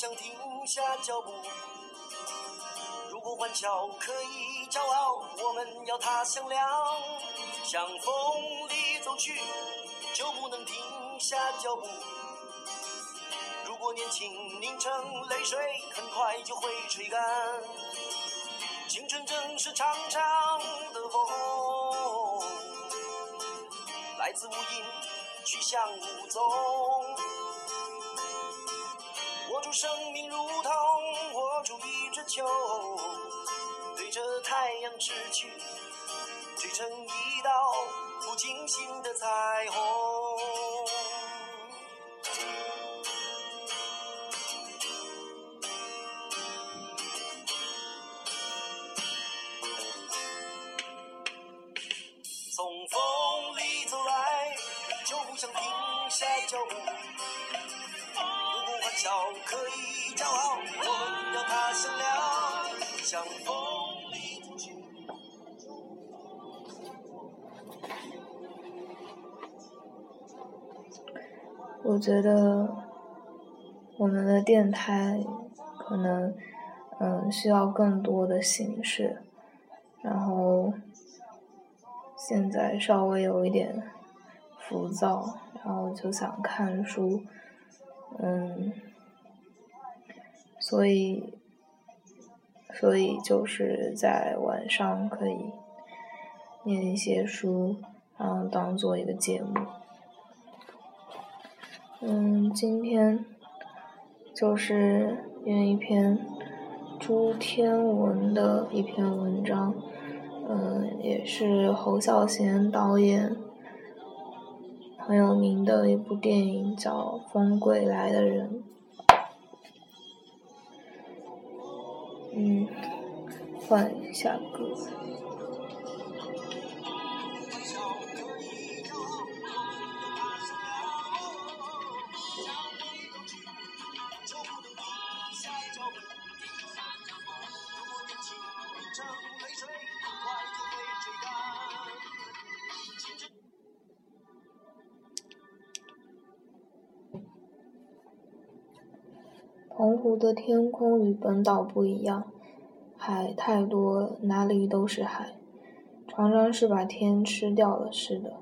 想停下脚步。如果欢笑可以骄傲，我们要它响亮。向风里走去，就不能停下脚步。如果年轻凝成泪水，很快就会吹干。青春正是长长的风，来自无影，去向无踪。生命，如同握住一只球，对着太阳掷去，聚成一道不惊心的彩虹。我觉得我们的电台可能嗯需要更多的形式，然后现在稍微有一点浮躁，然后就想看书，嗯，所以所以就是在晚上可以念一些书，然后当做一个节目。嗯，今天就是念一篇朱天文的一篇文章，嗯，也是侯孝贤导演很有名的一部电影，叫《风归来的人》。换一下歌。澎湖的天空与本岛不一样，海太多了，哪里都是海，常常是把天吃掉了似的。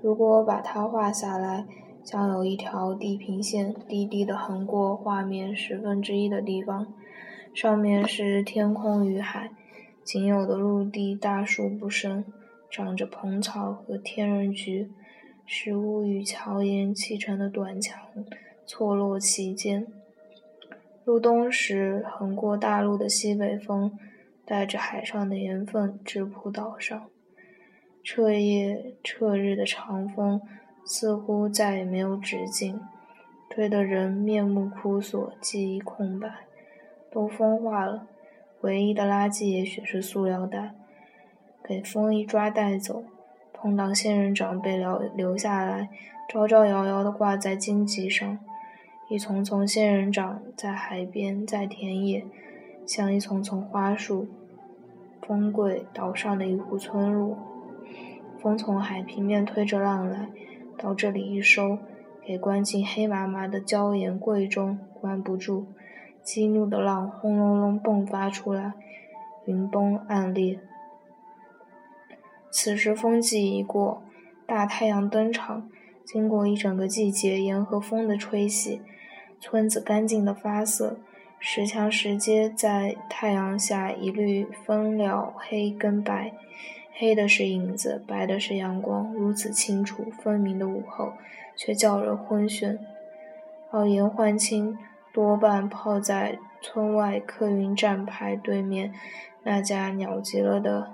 如果把它画下来，将有一条地平线低低的横过画面十分之一的地方，上面是天空与海，仅有的陆地大树不生，长着蓬草和天人菊，石屋与桥檐砌成的短墙错落其间。入冬时，横过大陆的西北风，带着海上的盐分直扑岛上。彻夜彻日的长风，似乎再也没有止境，吹得人面目枯锁，记忆空白。都风化了，唯一的垃圾也许是塑料袋，给风一抓带走。碰到仙人掌被留留下来，招招摇摇地挂在荆棘上。一丛丛仙人掌在海边，在田野，像一丛丛花树。风柜岛上的一户村落，风从海平面推着浪来，到这里一收，给关进黑麻麻的礁岩柜中，关不住。激怒的浪轰隆隆迸发出来，云崩暗裂。此时风季已过，大太阳登场。经过一整个季节盐和风的吹洗。村子干净的发色，石墙石阶在太阳下一律分了黑跟白，黑的是影子，白的是阳光，如此清楚分明的午后，却叫人昏眩。而严焕清多半泡在村外客运站牌对面那家鸟极了的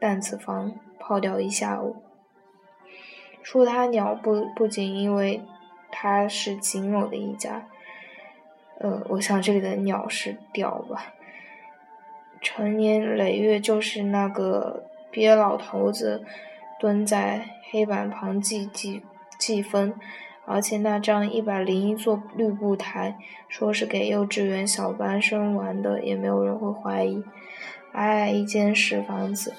蛋子房泡掉一下午。说他鸟不不仅因为。他是仅有的一家，呃，我想这里的鸟是鸟吧。成年累月就是那个鳖老头子蹲在黑板旁记记记分，而且那张一百零一座绿布台说是给幼稚园小班生玩的，也没有人会怀疑。矮矮一间石房子，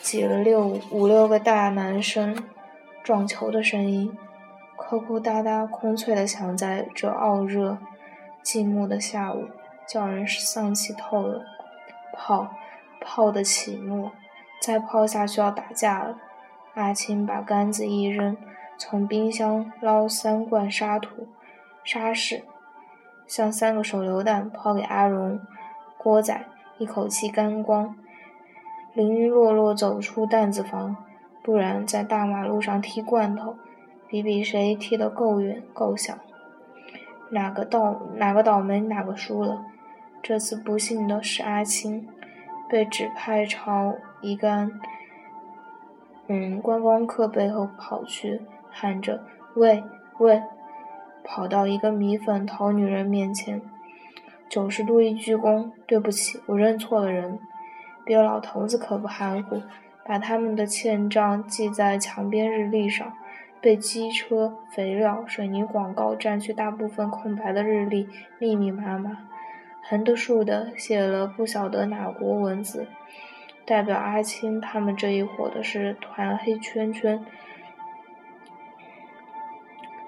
挤了六五六个大男生撞球的声音。扣扣哒哒，空脆的响在这傲热、寂寞的下午，叫人丧气透了。泡，泡的起沫，再泡下去要打架了。阿青把杆子一扔，从冰箱捞三罐沙土、沙士，像三个手榴弹抛给阿荣、郭仔，一口气干光。零零落落走出担子房，不然在大马路上踢罐头，比比谁踢得够远够响。哪个倒哪个倒霉哪个输了。这次不幸的是阿青，被指派朝一干嗯观光客背后跑去，喊着喂喂，跑到一个米粉淘女人面前，九十度一鞠躬，对不起，我认错了人。别老头子可不含糊，把他们的欠账记在墙边日历上。被机车、肥料、水泥广告占去大部分空白的日历，密密麻麻，横的竖的写了不晓得哪国文字。代表阿青他们这一伙的是团黑圈圈，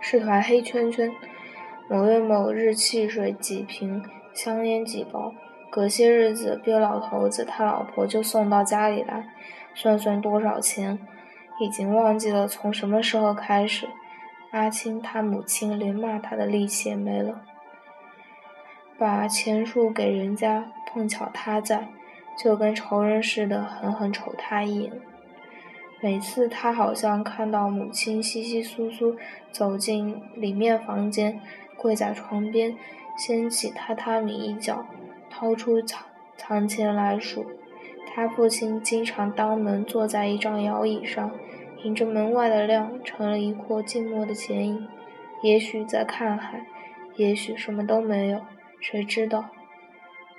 是团黑圈圈。某月某日，汽水几瓶，香烟几包。隔些日子，别老头子他老婆就送到家里来，算算多少钱，已经忘记了从什么时候开始，阿青他母亲连骂他的力气也没了，把钱数给人家，碰巧他在，就跟仇人似的狠狠瞅他一眼。每次他好像看到母亲稀稀疏疏走进里面房间，跪在床边，掀起榻榻米一角。掏出藏藏钱来数，他父亲经常当门坐在一张摇椅上，迎着门外的亮，成了一阔静默的剪影。也许在看海，也许什么都没有，谁知道？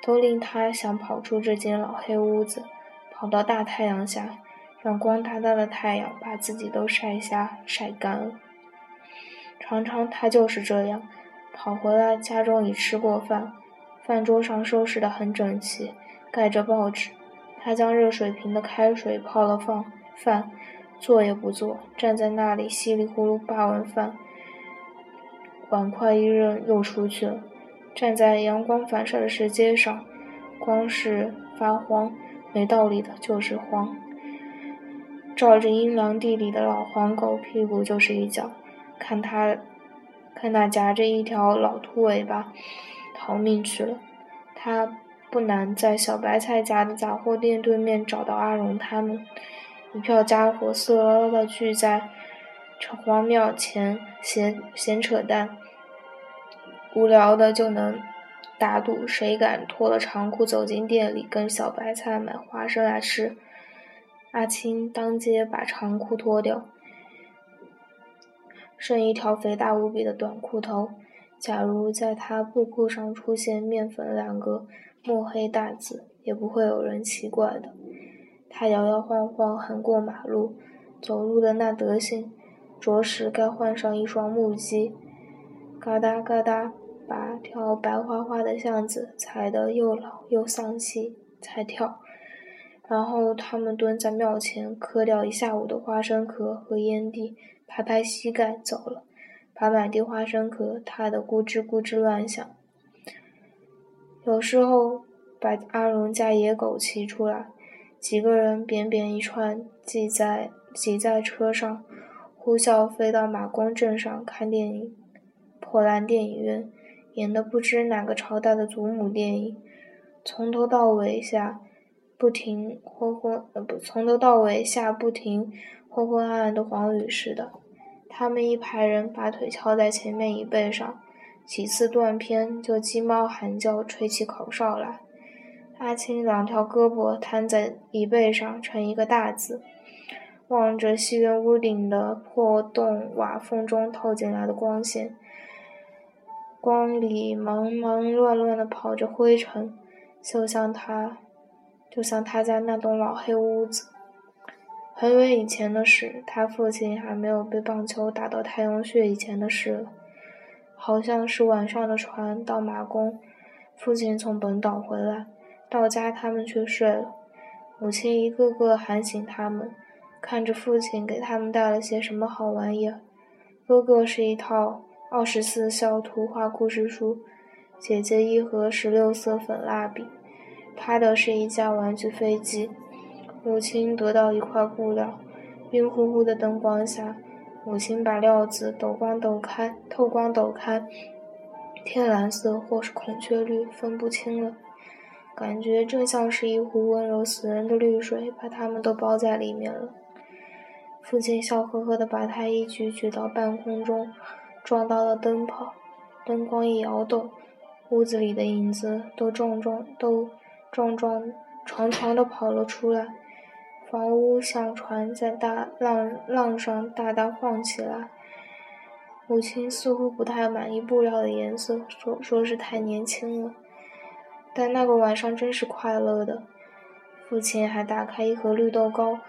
都令他想跑出这间老黑屋子，跑到大太阳下，让光大大的太阳把自己都晒瞎、晒干了。常常他就是这样，跑回来，家中已吃过饭。饭桌上收拾得很整齐，盖着报纸。他将热水瓶的开水泡了放饭，坐也不坐，站在那里稀里呼噜扒完饭，碗筷一扔又出去了。站在阳光反射的石阶上，光是发慌，没道理的就是慌。照着阴凉地里的老黄狗屁股就是一脚，看他，看那夹着一条老秃尾巴。逃命去了，他不难在小白菜家的杂货店对面找到阿荣他们。一票家伙色拉拉的聚在城隍庙前闲闲扯淡，无聊的就能打赌谁敢脱了长裤走进店里跟小白菜买花生来吃。阿青当街把长裤脱掉，剩一条肥大无比的短裤头。假如在他布裤上出现“面粉”两个墨黑大字，也不会有人奇怪的。他摇摇晃晃横过马路，走路的那德行，着实该换上一双木屐。嘎哒嘎哒，把条白花花的巷子踩得又老又丧气，才跳。然后他们蹲在庙前，磕掉一下午的花生壳和烟蒂，拍拍膝盖走了。把满地花生壳踏得咕吱咕吱乱响。有时候把阿荣家野狗骑出来，几个人扁扁一串挤在挤在车上，呼啸飞到马公镇上看电影。破烂电影院演的不知哪个朝代的祖母电影，从头到尾下不停昏昏呃不从头到尾下不停昏昏暗暗的黄雨似的。他们一排人把腿翘在前面椅背上，几次断片就鸡猫喊叫，吹起口哨来。阿青两条胳膊摊在椅背上，成一个大字，望着戏院屋顶的破洞瓦缝中透进来的光线，光里忙忙乱乱的跑着灰尘，就像他，就像他在那栋老黑屋子。很远以前的事，他父亲还没有被棒球打到太阳穴以前的事了。好像是晚上的船到马公，父亲从本岛回来，到家他们却睡了。母亲一个个喊醒他们，看着父亲给他们带了些什么好玩意儿。哥哥是一套二十四孝图画故事书，姐姐一盒十六色粉蜡笔，他的是一架玩具飞机。母亲得到一块布料，晕乎乎的灯光下，母亲把料子抖光抖开，透光抖开，天蓝色或是孔雀绿，分不清了。感觉正像是一壶温柔死人的绿水，把他们都包在里面了。父亲笑呵呵地把他一举举到半空中，撞到了灯泡，灯光一摇动，屋子里的影子都撞撞都撞撞长长的跑了出来，房屋像船在大浪浪上大大晃起来。母亲似乎不太满意布料的颜色，说说是太年轻了。但那个晚上真是快乐的。父亲还打开一盒绿豆糕，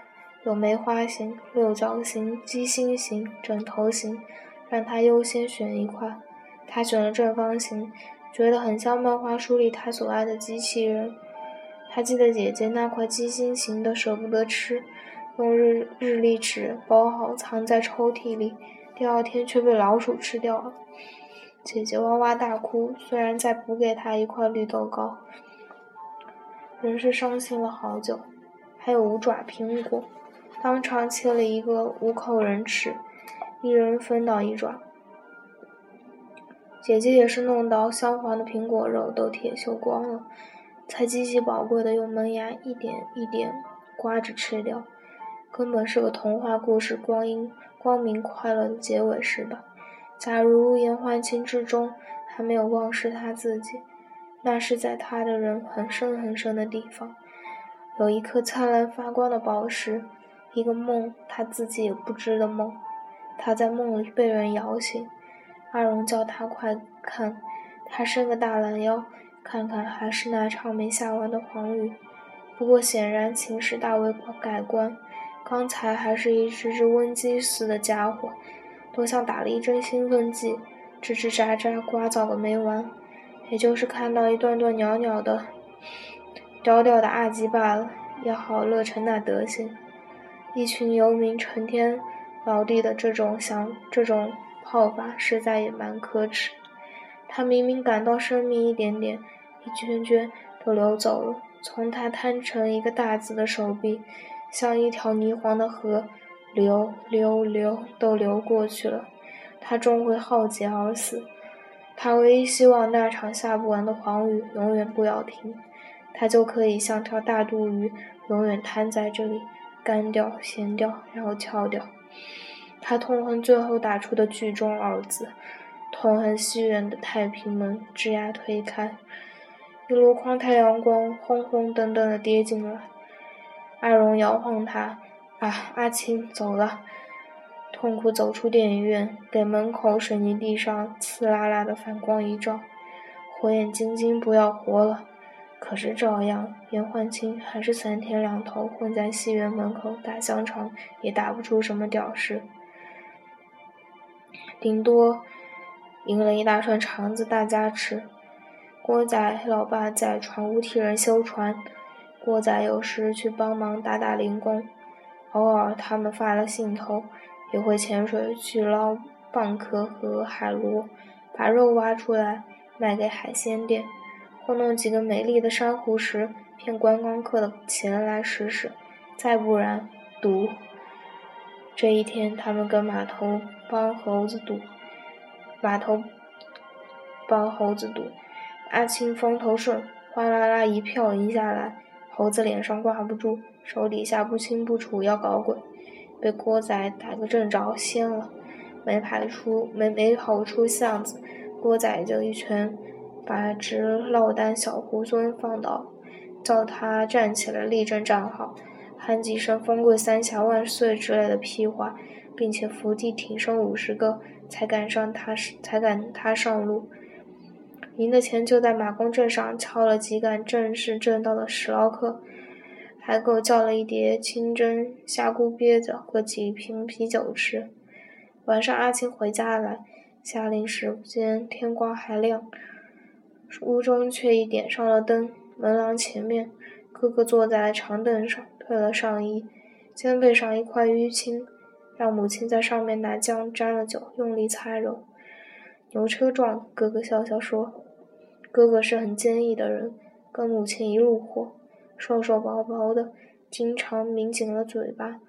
有梅花形、六角形、鸡心形、枕头形，让他优先选一块。他选了正方形，觉得很像漫画书里他所爱的机器人。还记得姐姐那块鸡心形的舍不得吃，用日日历纸包好藏在抽屉里，第二天却被老鼠吃掉了。姐姐哇哇大哭，虽然再补给她一块绿豆糕，仍是伤心了好久。还有五爪苹果，当场切了一个五口人吃，一人分到一爪。姐姐也是弄到香黄的苹果肉都铁锈光了，才极其宝贵的用门牙一点一点刮着吃掉，根本是个童话故事，光阴光明快乐的结尾是吧？假如严焕清之中还没有忘失他自己，那是在他的人很深很深的地方，有一颗灿烂发光的宝石，一个梦他自己也不知的梦。他在梦里被人摇醒，阿荣叫他快看，他伸个大懒腰，看看还是那场没下完的黄雨。不过显然情势大为改观，刚才还是一只只瘟鸡似的家伙。都像打了一针兴奋剂，吱吱喳喳呱噪个没完，也就是看到一段段袅袅的、屌屌的阿鸡罢了，也好乐成那德行。一群游民成天劳地的这种想这种泡法，实在也蛮可耻。他明明感到生命一点点、一圈圈都流走了，从他摊成一个大字的手臂，像一条泥黄的河。流流流，都流过去了，他终会浩劫而死。他唯一希望那场下不完的黄雨永远不要停，他就可以像条大肚鱼，永远瘫在这里，干掉、咸掉，然后翘掉。他痛恨最后打出的“剧终”二字，痛恨戏院的太平门吱呀推开，一箩筐太阳光轰轰噔噔的跌进来。阿荣摇晃他。啊，阿青走了，痛苦走出电影院，给门口水泥地上刺啦啦的反光一照，火眼金睛不要活了。可是照样，严焕清还是三天两头混在戏院门口打香肠，也打不出什么屌事，顶多赢了一大串肠子大家吃。郭仔老爸在船屋替人修船，郭仔有时去帮忙打打零工。偶尔，他们发了兴头，也会潜水去捞蚌壳和海螺，把肉挖出来卖给海鲜店，或弄几个美丽的珊瑚石骗观光客的钱来使使。再不然，赌。这一天，他们跟码头帮猴子赌，码头帮猴子赌，阿青风头顺，哗啦啦一票赢下来，猴子脸上挂不住。手底下不清不楚要搞鬼，被郭仔打个正着，掀了，没排出没没跑出巷子，郭仔就一拳把只落单小猢狲放倒，叫他站起来立正站好，喊几声“风贵三峡万岁”之类的屁话，并且伏地挺身五十个，才敢上他才敢他上路。赢的钱就在马公镇上敲了几杆正式正道的史劳克。还给我叫了一碟清蒸虾菇鳖子和几瓶啤酒吃。晚上阿青回家来，下令时间天光还亮，屋中却已点上了灯。门廊前面，哥哥坐在长凳上，褪了上衣，肩背上一块淤青，让母亲在上面拿浆沾了酒，用力擦揉。牛车撞，哥哥笑笑说：“哥哥是很坚毅的人，跟母亲一路货，瘦瘦薄薄的，经常抿紧了嘴巴，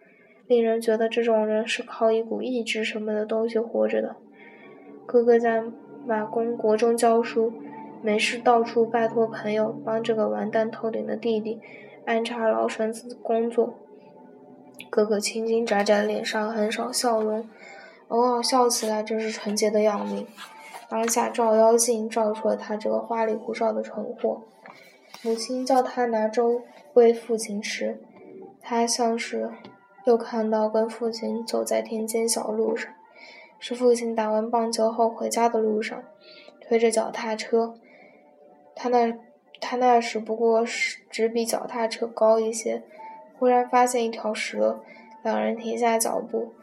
令人觉得这种人是靠一股意志什么的东西活着的。哥哥在马公国中教书，没事到处拜托朋友帮这个完蛋透顶的弟弟安插老绳子工作。哥哥青筋窄窄，脸上很少笑容，偶尔笑起来真是纯洁的要命。当下照妖镜照出了他这个花里胡哨的蠢货。母亲叫他拿粥喂父亲吃，他像是又看到跟父亲走在田间小路上，是父亲打完棒球后回家的路上，推着脚踏车。他那他那时不过是只比脚踏车高一些。忽然发现一条蛇，两人停下脚步，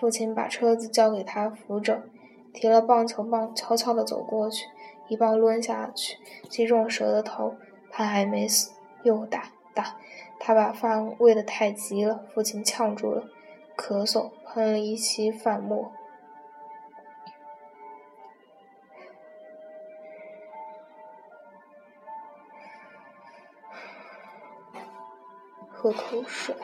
父亲把车子交给他扶着。提了棒球棒，悄悄地走过去，一棒抡下去，击中蛇的头，他还没死，又打打，他把饭喂得太急了，父亲呛住了，咳嗽，喷了一期饭沫，喝口水。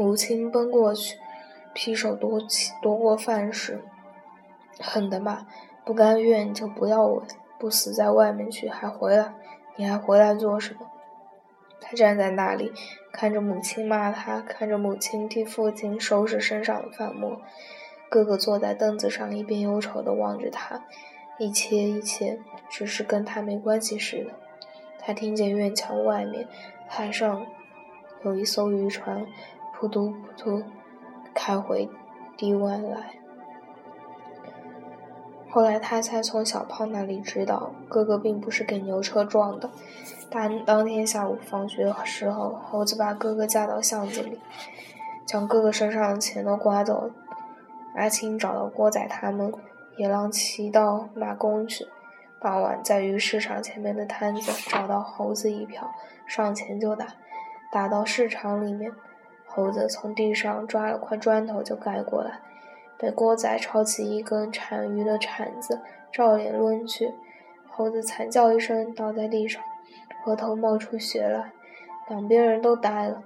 母亲奔过去，劈手夺起夺过饭食，狠的骂：“不甘愿就不要我，不死在外面去，还回来？你还回来做什么？”他站在那里，看着母亲骂他，看着母亲替父亲收拾身上的饭沫。哥哥坐在凳子上，一边忧愁地望着他，一切一切只是跟他没关系似的。他听见院墙外面海上有一艘渔船。扑突扑突，开回堤湾来。后来他才从小胖那里知道，哥哥并不是给牛车撞的。当当天下午放学时候，猴子把哥哥架到巷子里，将哥哥身上的钱都刮走。阿青找到郭仔他们，野狼骑到马公去。傍晚在鱼市场前面的摊子找到猴子一票，上前就打，打到市场里面。猴子从地上抓了块砖头就盖过来，被郭仔抄起一根铲鱼的铲子，照脸抡去。猴子惨叫一声，倒在地上，额头冒出血来。两边人都呆了。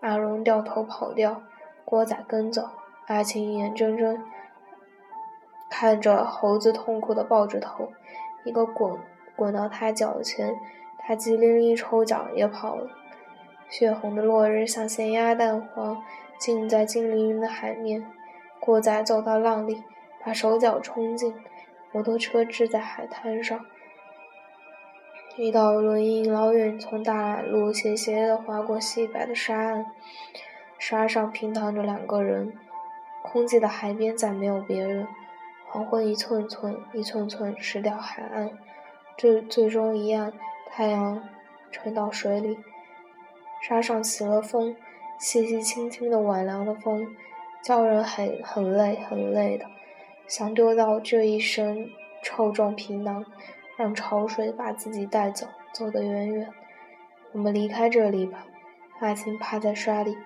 阿荣掉头跑掉，郭仔跟走。阿青眼睁睁看着猴子痛苦的抱着头，一个滚滚到他脚前，他机灵一抽脚也跑了。血红的落日像咸鸭蛋黄，浸在金粼粼的海面。郭仔走到浪里，把手脚冲进，摩托车支在海滩上。一道轮影老远从大马路斜斜地划过细白的沙岸，沙上平躺着两个人。空寂的海边再没有别人。黄昏一寸寸、一寸寸蚀掉海岸，最最终一暗，太阳沉到水里。沙上起了风，细细轻轻的晚凉的风，叫人很很累很累的，想丢掉这一身臭重皮囊，让潮水把自己带走，走得远远。我们离开这里吧。阿青趴在沙里，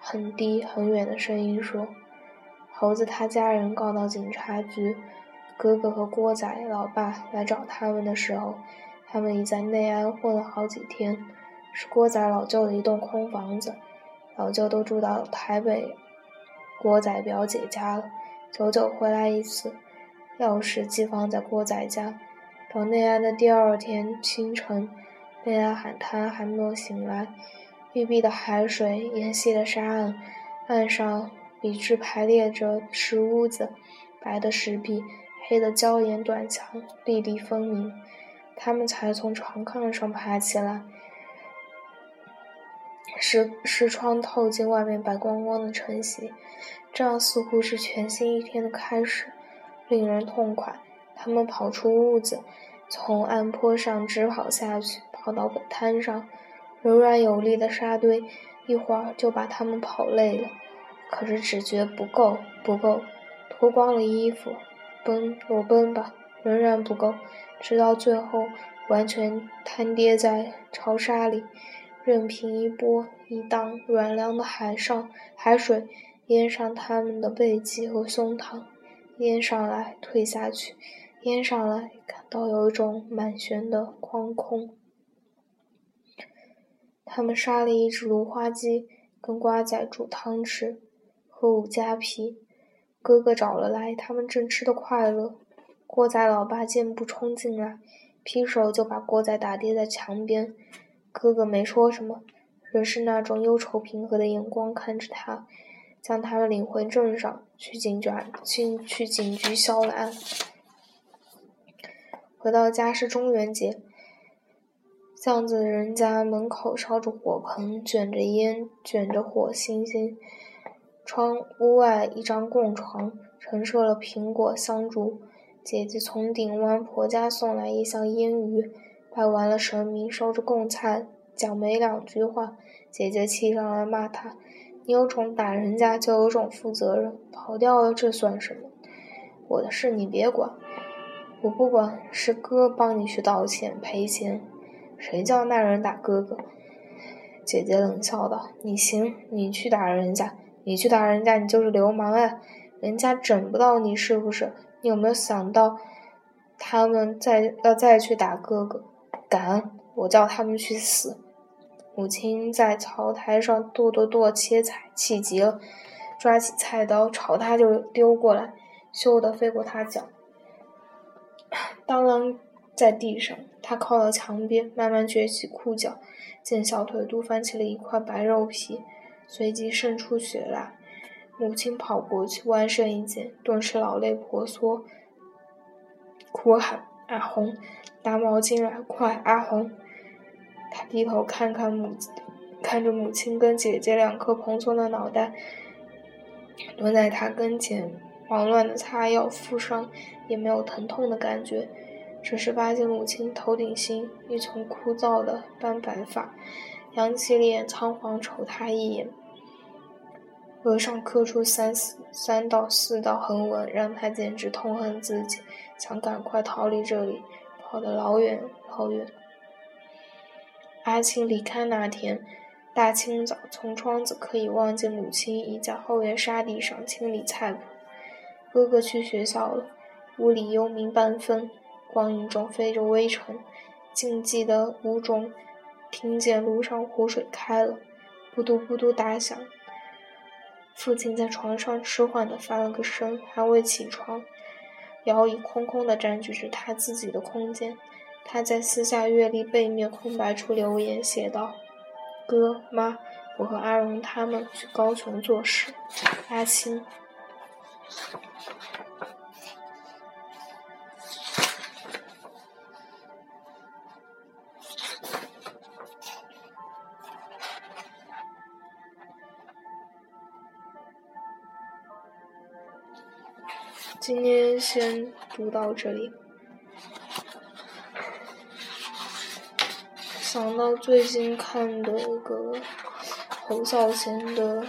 很低很远的声音说：“猴子他家人告到警察局，哥哥和郭仔老爸来找他们的时候，他们已在内安混了好几天。”是郭仔老舅的一栋空房子，老舅都住到台北郭仔表姐家了，久久回来一次，钥匙寄放在郭仔家。到内安的第二天清晨，内安海滩还没有醒来，碧碧的海水，沿细的沙岸，岸上笔直排列着石屋子，白的石壁，黑的礁岩短墙，粒粒分明。他们才从床炕上爬起来。视视窗透进外面白光光的晨曦，这样似乎是全新一天的开始，令人痛快。他们跑出屋子，从岸坡上直跑下去，跑到滩上，柔软有力的沙堆，一会儿就把他们跑累了。可是只觉不够，不够，脱光了衣服，奔，裸奔吧，仍然不够。直到最后完全瘫跌在潮沙里，任凭一波一荡软凉的海上海水淹上他们的背脊和胸膛，淹上来退下去，淹上来，感到有一种满悬的旷空。他们杀了一只芦花鸡，跟瓜仔煮汤吃，喝五加皮。哥哥找了来，他们正吃得快乐。郭仔老爸见不冲进来，劈手就把郭仔打跌在墙边。哥哥没说什么，仍是那种忧愁平和的眼光看着他，将他领回镇上去警局，去去警局销了案。回到家是中元节，巷子人家门口烧着火盆，卷着烟，卷着火星星。窗屋外一张供床，陈设了苹果、香烛。姐姐从顶湾婆家送来一箱腌鱼，拜完了神明，收着供菜，讲没两句话，姐姐气上来骂他：“你有种打人家，就有种负责任，跑掉了这算什么？我的事你别管，我不管，是哥帮你去道歉赔钱，谁叫那人打哥哥？”姐姐冷笑道：“你行，你去打人家。”你去打人家，你就是流氓哎！人家整不到你是不是？你有没有想到，他们再要再去打哥哥？敢！我叫他们去死！母亲在灶台上剁剁剁切菜，气急了，抓起菜刀朝他就丢过来，咻的飞过他脚，当啷在地上。他靠到墙边，慢慢撅起裤脚，见小腿肚翻起了一块白肉皮。随即渗出血来，母亲跑过去弯身一捡，顿时老泪婆娑，哭喊：“阿红，拿毛巾来，快！阿红！”他低头看看母，看着母亲跟姐姐两颗蓬松的脑袋，蹲在他跟前，忙乱的擦药敷伤，也没有疼痛的感觉，只是发现母亲头顶心一丛枯燥的斑白发。扬起脸，仓皇瞅他一眼，额上刻出三四三道四道横纹，让他简直痛恨自己，想赶快逃离这里，跑得老远老远。阿青离开那天，大清早从窗子可以望见母亲已在后院沙地上清理菜圃。哥哥去学校了，屋里幽冥半分，光影中飞着微尘，静寂的屋中。听见炉上湖水开了，咕嘟咕嘟打响。父亲在床上迟缓地翻了个身，还未起床。摇椅空空地占据着他自己的空间。他在私下阅历背面空白处留言，写道：“哥妈，我和阿荣他们去高雄做事。”阿青。今天先读到这里。想到最近看的一个侯孝贤的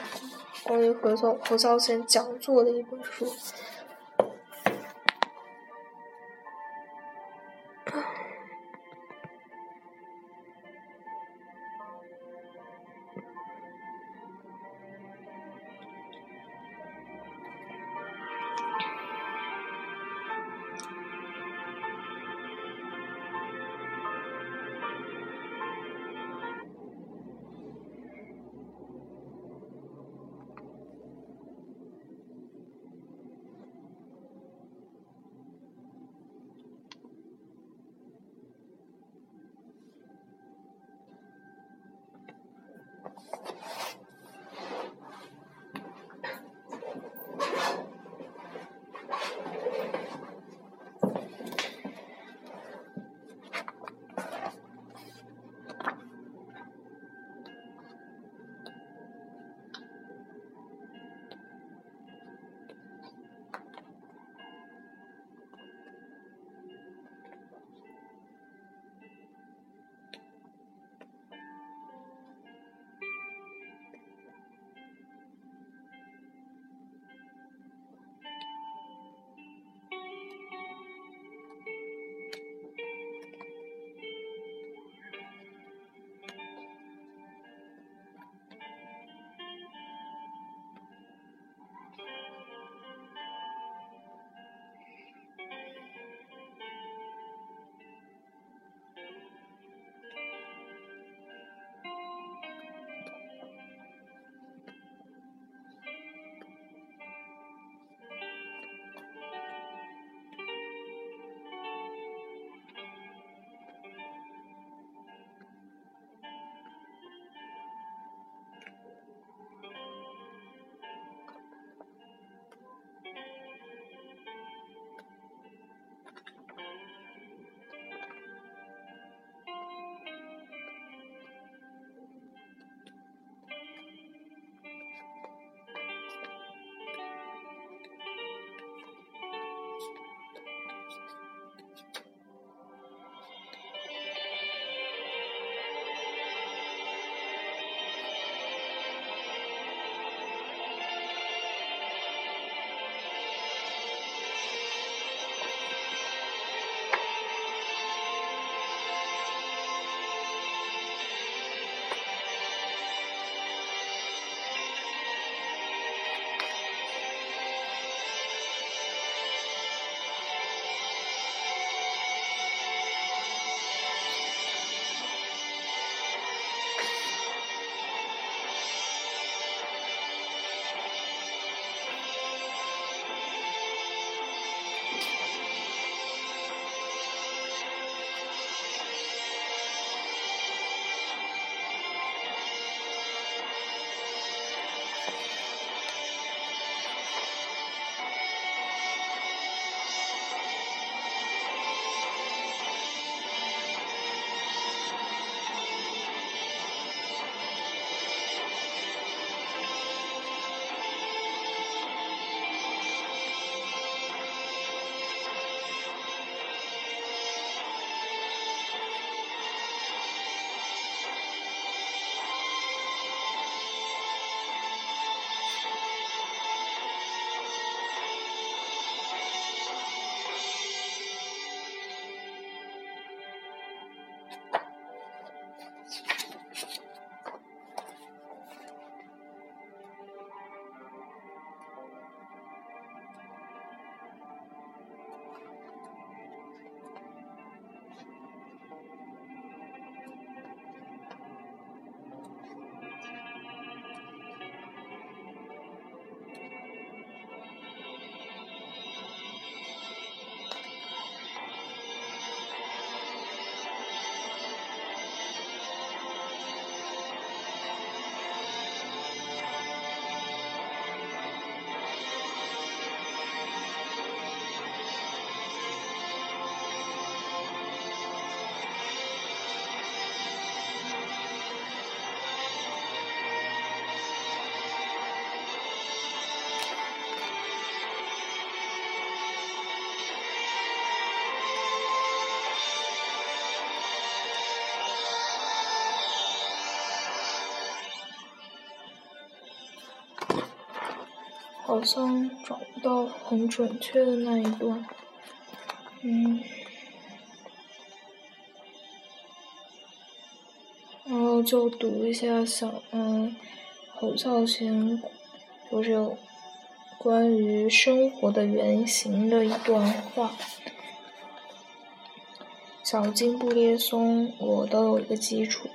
关于侯孝侯孝贤讲座的一本书。好像找不到很准确的那一段，嗯，然后就读一下小嗯侯孝贤就是关于生活的原型的一段话。小金布列松，我都有一个基础。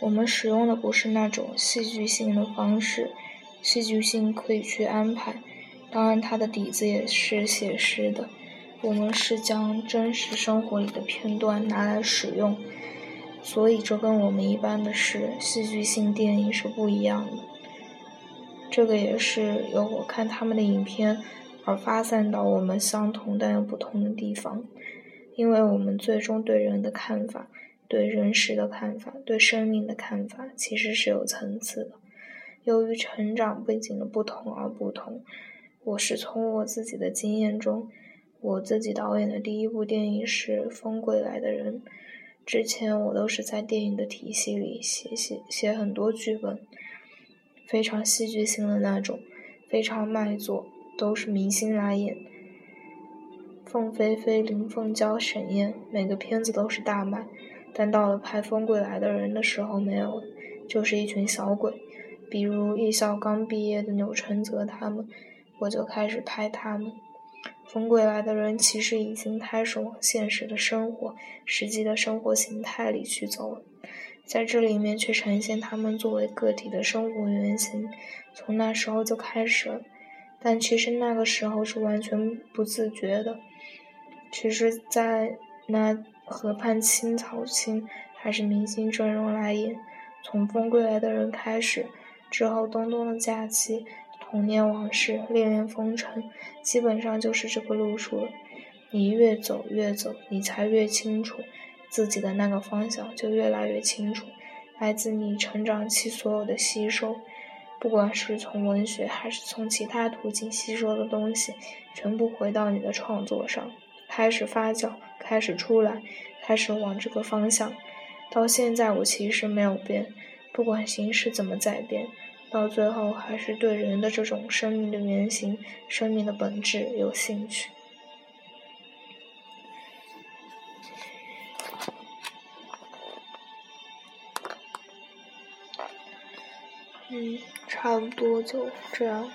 我们使用的不是那种戏剧性的方式。戏剧性可以去安排，当然它的底子也是写实的。我们是将真实生活里的片段拿来使用，所以这跟我们一般的是戏剧性电影是不一样的。这个也是由我看他们的影片而发散到我们相同但又不同的地方，因为我们最终对人的看法、对人世的看法、对生命的看法，其实是有层次的。由于成长背景的不同而不同，我是从我自己的经验中，我自己导演的第一部电影是《风归来的人》，之前我都是在电影的体系里写写写很多剧本，非常戏剧性的那种，非常卖座，都是明星来演，凤飞飞、林凤娇、沈燕，每个片子都是大卖，但到了拍《风归来的人》的时候，没有，就是一群小鬼。比如艺校刚毕业的钮承泽他们，我就开始拍他们。风归来的人其实已经开始往现实的生活、实际的生活形态里去走了，在这里面却呈现他们作为个体的生活原型。从那时候就开始了，但其实那个时候是完全不自觉的。其实，在那河畔青草青还是明星阵容来演，从风归来的人开始。之后，东东的假期、童年往事、恋恋风尘，基本上就是这个路数了。你越走越走，你才越清楚自己的那个方向，就越来越清楚。来自你成长期所有的吸收，不管是从文学还是从其他途径吸收的东西，全部回到你的创作上，开始发酵，开始出来，开始往这个方向。到现在，我其实没有变。不管形势怎么在变，到最后还是对人的这种生命的原型、生命的本质有兴趣。嗯，差不多就这样。